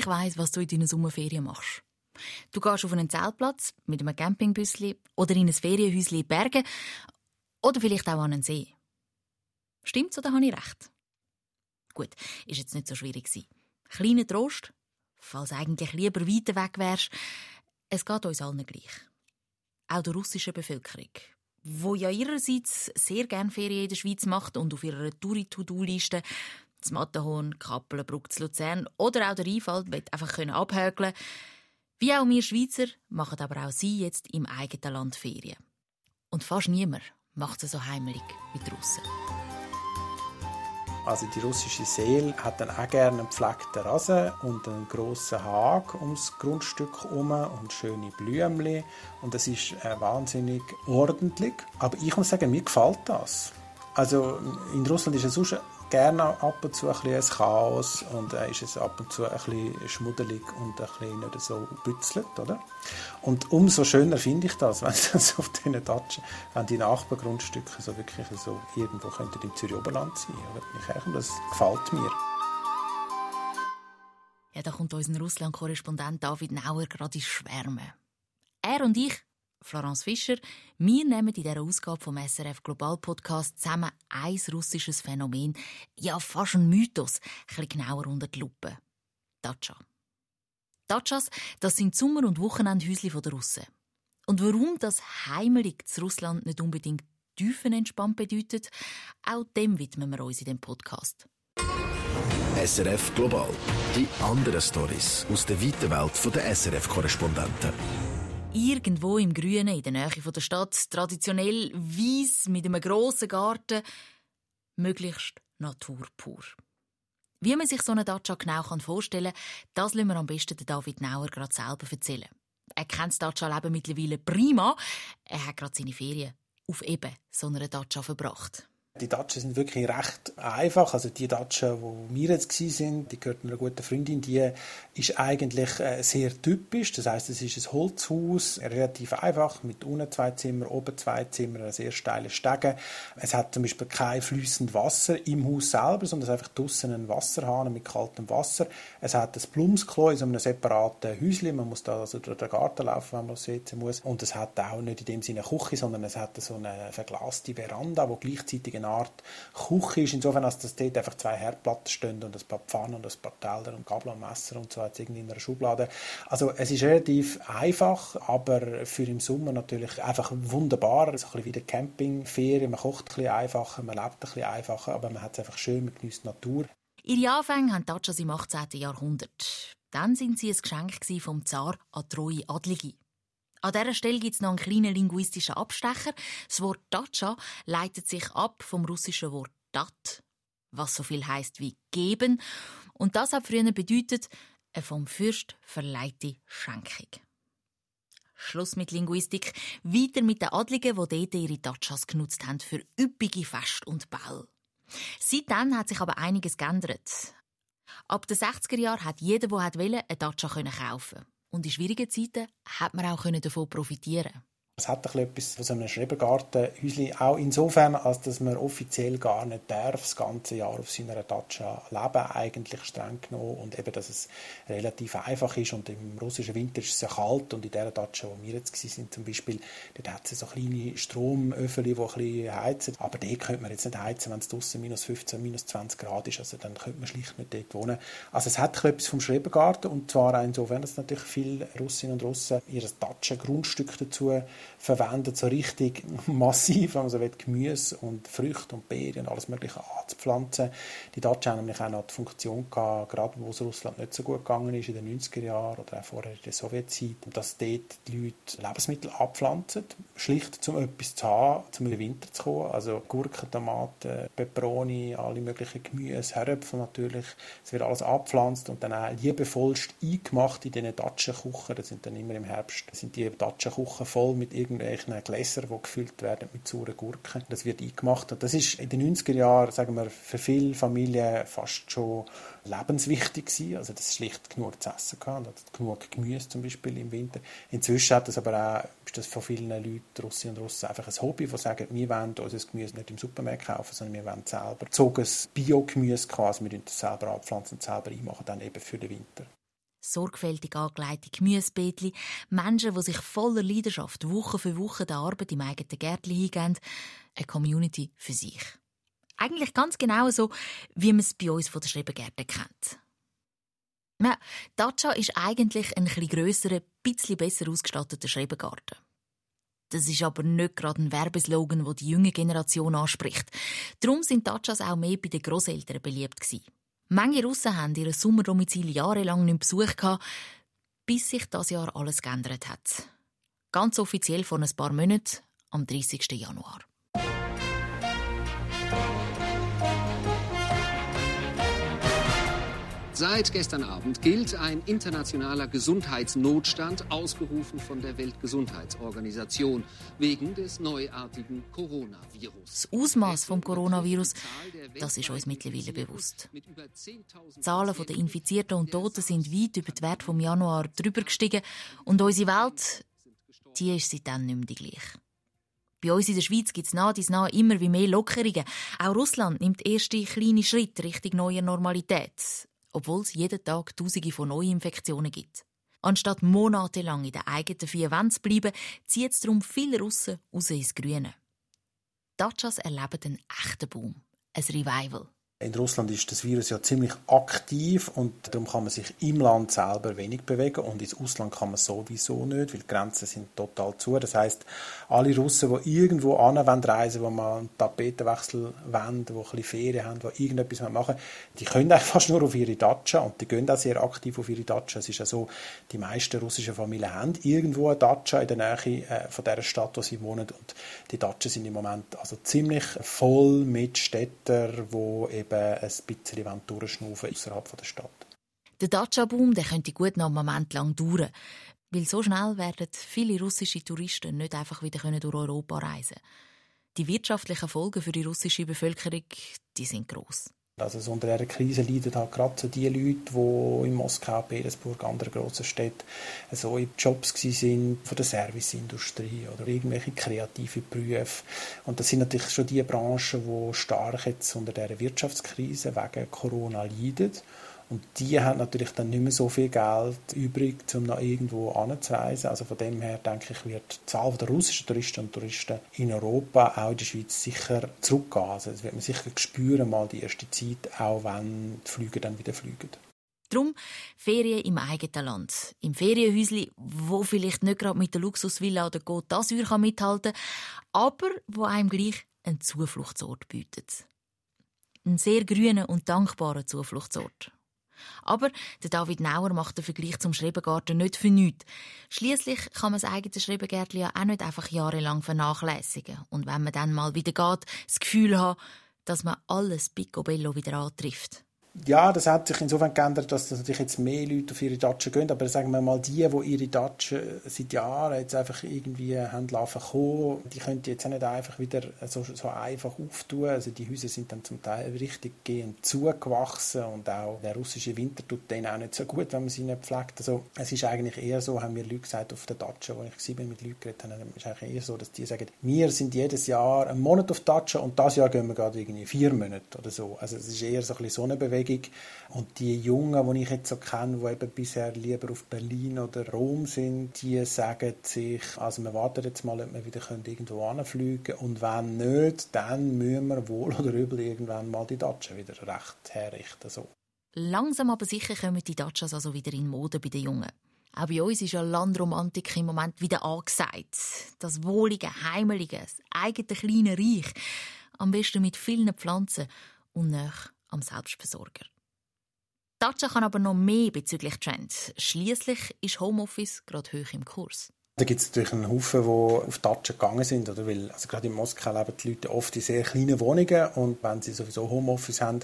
Ich weiß, was du in deinen Sommerferien machst. Du gehst auf einen Zeltplatz mit einem Campingbüsli oder in ein Ferienhäuschen in Bergen oder vielleicht auch an einen See. Stimmt's oder habe ich recht? Gut, ist jetzt nicht so schwierig gewesen. Kleiner Trost, falls eigentlich lieber weiter weg wärst, es geht uns allen gleich. Auch der russischen Bevölkerung, wo ja ihrerseits sehr gerne Ferien in der Schweiz macht und auf ihrer Touri-To-Do-Liste das Matterhorn, Kappelen, Bruck, Luzern oder auch der Einfall einfach abhökeln Wie auch wir Schweizer machen aber auch sie jetzt im eigenen Land Ferien. Und fast niemand macht es so heimelig wie die Russen. Also die russische Seele hat dann auch gerne einen gepflegten Rasen und einen grossen Hag ums Grundstück herum und schöne Blümchen und das ist äh, wahnsinnig ordentlich. Aber ich muss sagen, mir gefällt das. Also in Russland ist es sonst gerne ab und zu ein, bisschen Chaos und äh, ist es ab und zu ein schmuddelig und ein bisschen nicht so bützelt, oder? Und umso schöner finde ich das, wenn das auf diesen Datschen, wenn die Nachbargrundstücke so wirklich so irgendwo könnten im Zürich Oberland sein, oder? Das gefällt mir. Ja, da kommt unser Russland-Korrespondent David Nauer gerade ins Schwärmen. Er und ich Florence Fischer. Wir nehmen in dieser Ausgabe vom SRF Global Podcast zusammen ein russisches Phänomen, ja fast ein Mythos, ein genauer unter die Lupe. Datscha. Datschas, das sind Sommer- und Wochenendhäuschen der Russen. Und warum das heimelig zu Russland nicht unbedingt tiefenentspannt bedeutet, auch dem widmen wir uns in dem Podcast. SRF Global. Die anderen Stories aus der weiten Welt der SRF-Korrespondenten. Irgendwo im Grünen, in der Nähe der Stadt, traditionell weiss mit einem grossen Garten, möglichst Natur pur. Wie man sich so eine Dacia genau vorstellen kann, das lassen wir am besten David Nauer gerade selber erzählen. Er kennt das Dacia-Leben mittlerweile prima. Er hat gerade seine Ferien auf eben so einer Dacia verbracht. Die Datschen sind wirklich recht einfach. Also die Datsche, wo wir jetzt sind, die gehört einer guten Freundin, die ist eigentlich äh, sehr typisch. Das heißt, es ist ein Holzhaus, relativ einfach, mit unten zwei Zimmer, oben zwei Zimmer, eine sehr steile Stege. Es hat zum Beispiel kein fließendes Wasser im Haus selber, sondern es ist einfach draussen ein Wasserhahn mit kaltem Wasser. Es hat ein Blumsklo in so einem separaten Häuschen. Man muss da also durch den Garten laufen, wenn man aufs WC muss. Und es hat auch nicht in dem Sinne eine Küche, sondern es hat so eine verglaste Veranda, wo gleichzeitig eine Art Küche ist, insofern, als dass dort einfach zwei Herdplatten stehen und ein paar Pfannen und ein paar Teller und Gabel und Messer und so jetzt in einer Schublade. Also es ist relativ einfach, aber für im Sommer natürlich einfach wunderbar. So ein bisschen wie der Campingferien, man kocht ein bisschen einfacher, man lebt ein bisschen einfacher, aber man hat es einfach schön, man genießt Natur. Ihre Anfänge haben Tatschas im 18. Jahrhundert. Dann sind sie ein Geschenk vom Zar an treue Adlige. An dieser Stelle gibt es noch einen kleinen linguistischen Abstecher. Das Wort Datscha leitet sich ab vom russischen Wort Dat, was so viel heißt wie geben. Und das hat früher bedeutet, eine vom Fürst verleihte Schenkung. Schluss mit Linguistik. Weiter mit den Adligen, die dort ihre Datschas genutzt haben für üppige Fest und Ball. Seitdem hat sich aber einiges geändert. Ab den 60er Jahren hat jeder, der wollte, eine Datscha kaufen und in schwierigen Zeiten hat man auch davon profitieren es hat etwas von so einem Schrebergartenhäuschen, auch insofern, als dass man offiziell gar nicht darf, das ganze Jahr auf seiner Datscha leben, eigentlich streng genommen. Und eben, dass es relativ einfach ist. Und im russischen Winter ist es sehr kalt. Und in der Datscha, wo wir jetzt sind zum Beispiel, dort hat es so kleine Stromöfen, die ein bisschen heizen. Aber dort könnte man jetzt nicht heizen, wenn es draußen minus 15, minus 20 Grad ist. Also dann könnte man schlicht nicht dort wohnen. Also es hat etwas vom Schrebergarten. Und zwar insofern, dass natürlich viele Russinnen und Russen ihr Datscha-Grundstück dazu verwendet, so richtig massiv, wenn man so will, Gemüse und Früchte und Beeren und alles mögliche anzupflanzen. Die Datscha haben nämlich auch noch die Funktion gehabt, gerade wo es Russland nicht so gut gegangen ist, in den 90er Jahren oder auch vorher in der Sowjetzeit, dass dort die Leute Lebensmittel abpflanzen, schlicht um etwas zu haben, um in den Winter zu kommen. Also Gurken, Tomaten, Peperoni, alle möglichen Gemüse, Herdöpfel natürlich. Es wird alles abgepflanzt und dann auch liebevollst eingemacht in diesen Datschenküchen. Das sind dann immer im Herbst, sind die Datschenküchen voll mit irgendwelchen Gläsern, die gefüllt werden mit sauren Gurken. Das wird eingemacht. Und das ist in den 90er Jahren, sagen wir, für viele Familien fast schon lebenswichtig gewesen. Also, das schlicht genug zu essen gehabt. Und genug Gemüse zum Beispiel im Winter. Inzwischen hat das aber auch, ist das von vielen Leuten, Russinnen und Russen, einfach ein Hobby, die sagen, wir wollen unser Gemüse nicht im Supermarkt kaufen, sondern wir wollen selber zoges Bio-Gemüse quasi, wir das selber abpflanzen selber einmachen, dann eben für den Winter. Sorgfältig angelegte Gemüsebeetli, Menschen, die sich voller Leidenschaft Woche für Woche der Arbeit im eigenen Gärtchen hingeben. Eine Community für sich. Eigentlich ganz genau so, wie man es bei uns von der Schrebengärten kennt. Ja, Dacia ist eigentlich ein etwas grösserer, bisschen besser ausgestatteter Schrebengarten. Das ist aber nicht gerade ein Werbeslogan, der die junge Generation anspricht. Darum sind Dachas auch mehr bei den Großeltern beliebt gewesen. Manche Russen haben ihr Sommerdomizil jahrelang nicht besucht, bis sich das Jahr alles geändert hat. Ganz offiziell vor ein paar Monaten, am 30. Januar. Seit gestern Abend gilt ein internationaler Gesundheitsnotstand, ausgerufen von der Weltgesundheitsorganisation, wegen des neuartigen Coronavirus. Das Ausmaß vom Coronavirus, das ist uns mittlerweile bewusst. Die Zahlen der Infizierten und Toten sind weit über den Wert vom Januar drüber gestiegen und unsere Welt, die ist seitdem nicht mehr die gleiche. Bei uns in der Schweiz gibt es nah dies nah immer wie mehr Lockerungen. Auch Russland nimmt erste kleine Schritte Richtung neuer Normalität obwohl es jeden Tag Tausende von Neuinfektionen gibt. Anstatt monatelang in den eigenen vier Wänden zu bleiben, zieht es darum viele Russen raus ins Grüne. Dachas erleben einen echten Boom, ein Revival. In Russland ist das Virus ja ziemlich aktiv und darum kann man sich im Land selber wenig bewegen und ins Ausland kann man sowieso nicht, weil die Grenzen sind total zu. Das heißt, alle Russen, die irgendwo an reisen, wo man einen Tapetenwechsel wollen, die ein bisschen Ferien haben, die irgendetwas machen die können eigentlich fast nur auf ihre Datscha und die gehen auch sehr aktiv auf ihre Datscha. Es ist ja so, die meisten russischen Familien haben irgendwo eine Datscha in der Nähe äh, von der Stadt, wo sie wohnen und die Datschen sind im Moment also ziemlich voll mit Städtern, wo eben eben ein bisschen durchschnaufen außerhalb der Stadt. Der Dacia-Boom könnte gut noch einen Moment lang dauern, weil so schnell werden viele russische Touristen nicht einfach wieder durch Europa reisen Die wirtschaftlichen Folgen für die russische Bevölkerung die sind gross. Also so unter dieser Krise leiden halt gerade so die Leute, die in Moskau, Petersburg, anderen grossen Städten so in Jobs sind von der Serviceindustrie oder irgendwelche kreative Berufe. Und das sind natürlich schon die Branchen, die stark jetzt unter dieser Wirtschaftskrise wegen Corona leiden. Und die haben natürlich dann nicht mehr so viel Geld übrig, um noch irgendwo anzureisen. Also von dem her denke ich, wird die Zahl der russischen Touristen und Touristen in Europa, auch in der Schweiz, sicher zurückgehen. Also das wird man sicher spüren, mal die erste Zeit, auch wenn die Flüge dann wieder fliegen. Drum Ferien im eigenen Land. Im Ferienhäusli, wo vielleicht nicht gerade mit der Luxusvilla oder Côte d'Azur mithalten kann, aber wo einem gleich einen Zufluchtsort bietet. Ein sehr grüner und dankbarer Zufluchtsort. Aber der David Nauer macht den Vergleich zum Schrebengarten nicht für nichts. Schließlich kann man das eigene Schrebengärtchen ja auch nicht einfach jahrelang vernachlässigen. Und wenn man dann mal wieder geht, das Gefühl haben, dass man alles picobello wieder antrifft ja, das hat sich insofern geändert, dass natürlich jetzt mehr Leute auf ihre Datschen gehen, aber sagen wir mal, die, die ihre Datschen seit Jahren jetzt einfach irgendwie haben kommen, die können jetzt auch nicht einfach wieder so, so einfach auftun. Also die Häuser sind dann zum Teil richtig gehend zugewachsen und auch der russische Winter tut denen auch nicht so gut, wenn man sie nicht pflegt. Also es ist eigentlich eher so, haben mir Leute gesagt auf der Datsche, wo ich sieben mit Leuten geredet habe, ist eigentlich eher so, dass die sagen, wir sind jedes Jahr einen Monat auf Datsche und das Jahr gehen wir gerade irgendwie vier Monate oder so. Also es ist eher so ein bisschen so eine Bewegung Bewegung. Und die Jungen, die ich jetzt so kenne, die eben bisher lieber auf Berlin oder Rom sind, die sagen sich, also wir warten jetzt mal, ob wir wieder irgendwo anfliegen können. Und wenn nicht, dann müssen wir wohl oder übel irgendwann mal die Datschen wieder recht herrichten. So. Langsam aber sicher kommen die Datschas also wieder in Mode bei den Jungen. Auch bei uns ist ja Landromantik im Moment wieder angesagt. Das wohlige, heimelige, das eigene kleine Reich. Am besten mit vielen Pflanzen und nach am Selbstversorger. Dacia kann aber noch mehr bezüglich Trends. Schließlich ist Homeoffice gerade hoch im Kurs. Da gibt es natürlich einen Haufen, die auf Datschen gegangen sind. Oder? Weil, also gerade in Moskau leben die Leute oft in sehr kleinen Wohnungen und wenn sie sowieso Homeoffice haben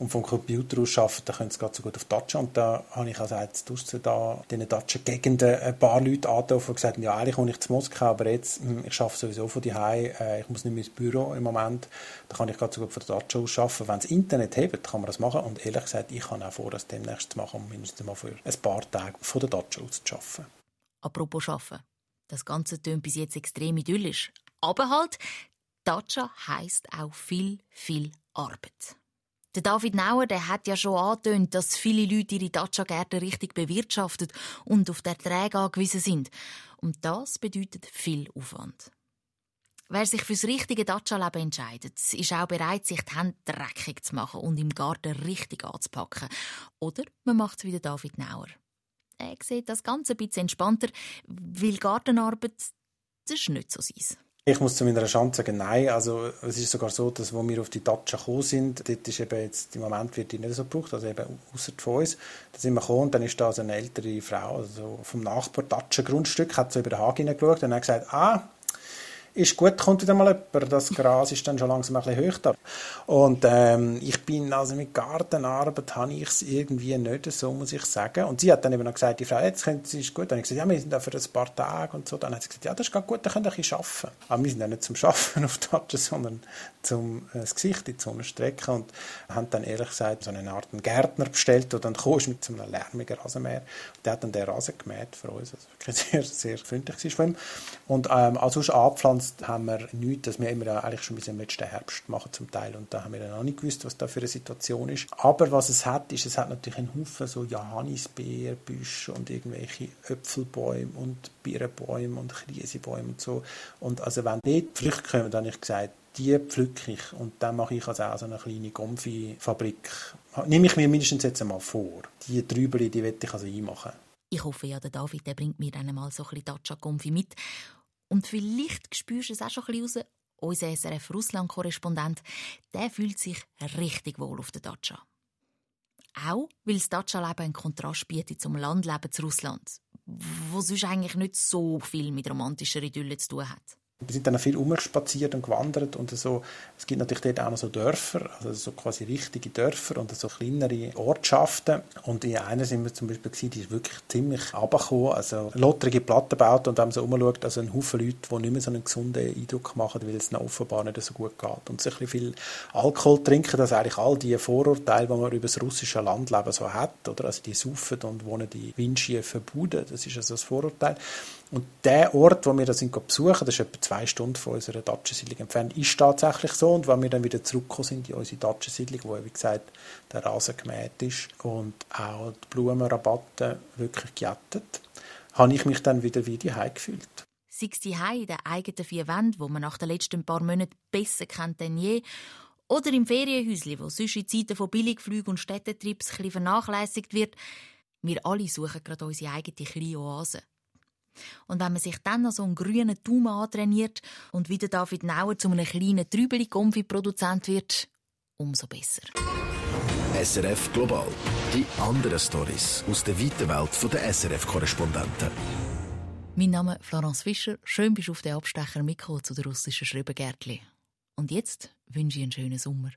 und vom Computer aus arbeiten, dann können sie gerade so gut auf Datschen. Und da habe ich also jetzt da in diesen Datschen-Gegenden ein paar Leute angerufen und gesagt, ja, eigentlich komme ich zu Moskau, aber jetzt, hm, ich arbeite sowieso von daheim, äh, ich muss nicht mehr ins Büro im Moment, da kann ich gerade so gut von der Datsche aus arbeiten. Wenn es Internet hat, kann man das machen. Und ehrlich gesagt, ich kann auch vor, das demnächst zu machen, um mindestens mal für ein paar Tage von der Datsche aus zu arbeiten. Apropos Arbeiten. Das Ganze tönt bis jetzt extrem idyllisch. Aber halt, Dacia heisst auch viel, viel Arbeit. Der David Nauer der hat ja schon angetönt, dass viele Leute ihre Dacia-Gärten richtig bewirtschaftet und auf der Erträge angewiesen sind. Und das bedeutet viel Aufwand. Wer sich fürs richtige Dacia-Leben entscheidet, ist auch bereit, sich die Hände dreckig zu machen und im Garten richtig anzupacken. Oder man macht es wie David Nauer. Er sieht das Ganze ein bisschen entspannter, weil Gartenarbeit, das ist nicht so sein. Ich muss zu meiner Chance sagen, nein. Also, es ist sogar so, dass, wo wir auf die Dacia gekommen sind, dort ist eben jetzt, im Moment wird die nicht so gebraucht, also eben außer von uns. Da sind wir gekommen und dann ist da also eine ältere Frau, also vom Nachbar Dacia Grundstück, hat so über den Haken hineingeschaut und hat gesagt, ah, ist gut, kommt wieder mal jemand. Das Gras ist dann schon langsam ein bisschen da. Und ähm, ich bin, also mit Gartenarbeit habe ich es irgendwie nicht so, muss ich sagen. Und sie hat dann eben noch gesagt, die Frau, jetzt können Sie, ist gut. Dann habe ich gesagt, ja, wir sind da für ein paar Tage und so. Dann hat sie gesagt, ja, das ist gut, dann könnt ihr ein bisschen arbeiten. Aber wir sind ja nicht zum Arbeiten auf Touchen, sondern zum äh, das Gesicht in die Sonne strecken und haben dann ehrlich gesagt so eine Art einen Gärtner bestellt, der dann kommst mit so einem lärmigen Rasenmäher. Und der hat dann den Rasen gemäht für uns, also wirklich sehr, sehr freundlich war von ihm. Und ähm, als sonst haben wir nichts, das wir immer eigentlich schon bis im letzten Herbst machen zum Teil und da haben wir dann auch nicht gewusst, was da für eine Situation ist. Aber was es hat, ist, es hat natürlich einen Haufen so Johannisbeerbüsche und irgendwelche Äpfelbäume und Birnenbäume und Krisebäume und so. Und also wenn dort Früchte kommen, dann habe ich gesagt, die pflücke ich und dann mache ich also auch so eine kleine Gomfi-Fabrik. Nehme ich mir mindestens jetzt einmal vor. Die Trübeli, die werde ich also einmachen. Ich hoffe ja, der David der bringt mir dann mal so ein bisschen Dacia-Gomfi mit. Und vielleicht spürst du es auch schon ein bisschen raus. Unser SRF-Russland-Korrespondent, der fühlt sich richtig wohl auf der Dacia. Auch weil das Dacia-Leben einen Kontrast bietet zum Landleben zu Russland, wo sonst eigentlich nicht so viel mit romantischer Idylle zu tun hat. Wir sind dann viel umspaziert und gewandert und so. Es gibt natürlich dort auch noch so Dörfer, also so quasi richtige Dörfer und so kleinere Ortschaften. Und in einer sind wir zum Beispiel gewesen, die ist wirklich ziemlich runtergekommen, also lotterige Platten baut und dann so umschaut, also ein Haufen Leute, die nicht mehr so einen gesunden Eindruck machen, weil es ihnen offenbar nicht so gut geht. Und so ein viel Alkohol trinken, dass eigentlich all die Vorurteile, die man über das russische Landleben so hat, oder? Also die saufen und wohnen die windschiefen Buden, das ist also das Vorurteil. Und der Ort, wo wir das besuchen, das ist etwa zwei Stunden von unserer Datschensiedlung entfernt, ist tatsächlich so. Und wenn wir dann wieder zurückgekommen sind in unsere Datschensiedlung, wo, wie gesagt, der Rasen gemäht ist und auch die Blumenrabatte wirklich gejettet, habe ich mich dann wieder wie die gefühlt. Sei es die in den eigenen vier Wänden, wo man nach den letzten paar Monaten besser kennt denn je, oder im Ferienhäuschen, wo sonst in Zeiten von Billigflügen und Städtetrips ein vernachlässigt wird. Wir alle suchen gerade unsere eigene kleine Oase. Und wenn man sich dann noch so einen grünen Daumen antrainiert und wieder David Nauer zu einem kleinen Trübeli-Konfi-Produzent wird, umso besser. SRF Global. Die anderen Stories aus der weiten Welt der SRF-Korrespondenten. Mein Name ist Florence Fischer. Schön bist du auf den Abstecher mitgekommen zu der russischen Schreibengärtli. Und jetzt wünsche ich einen schönen Sommer.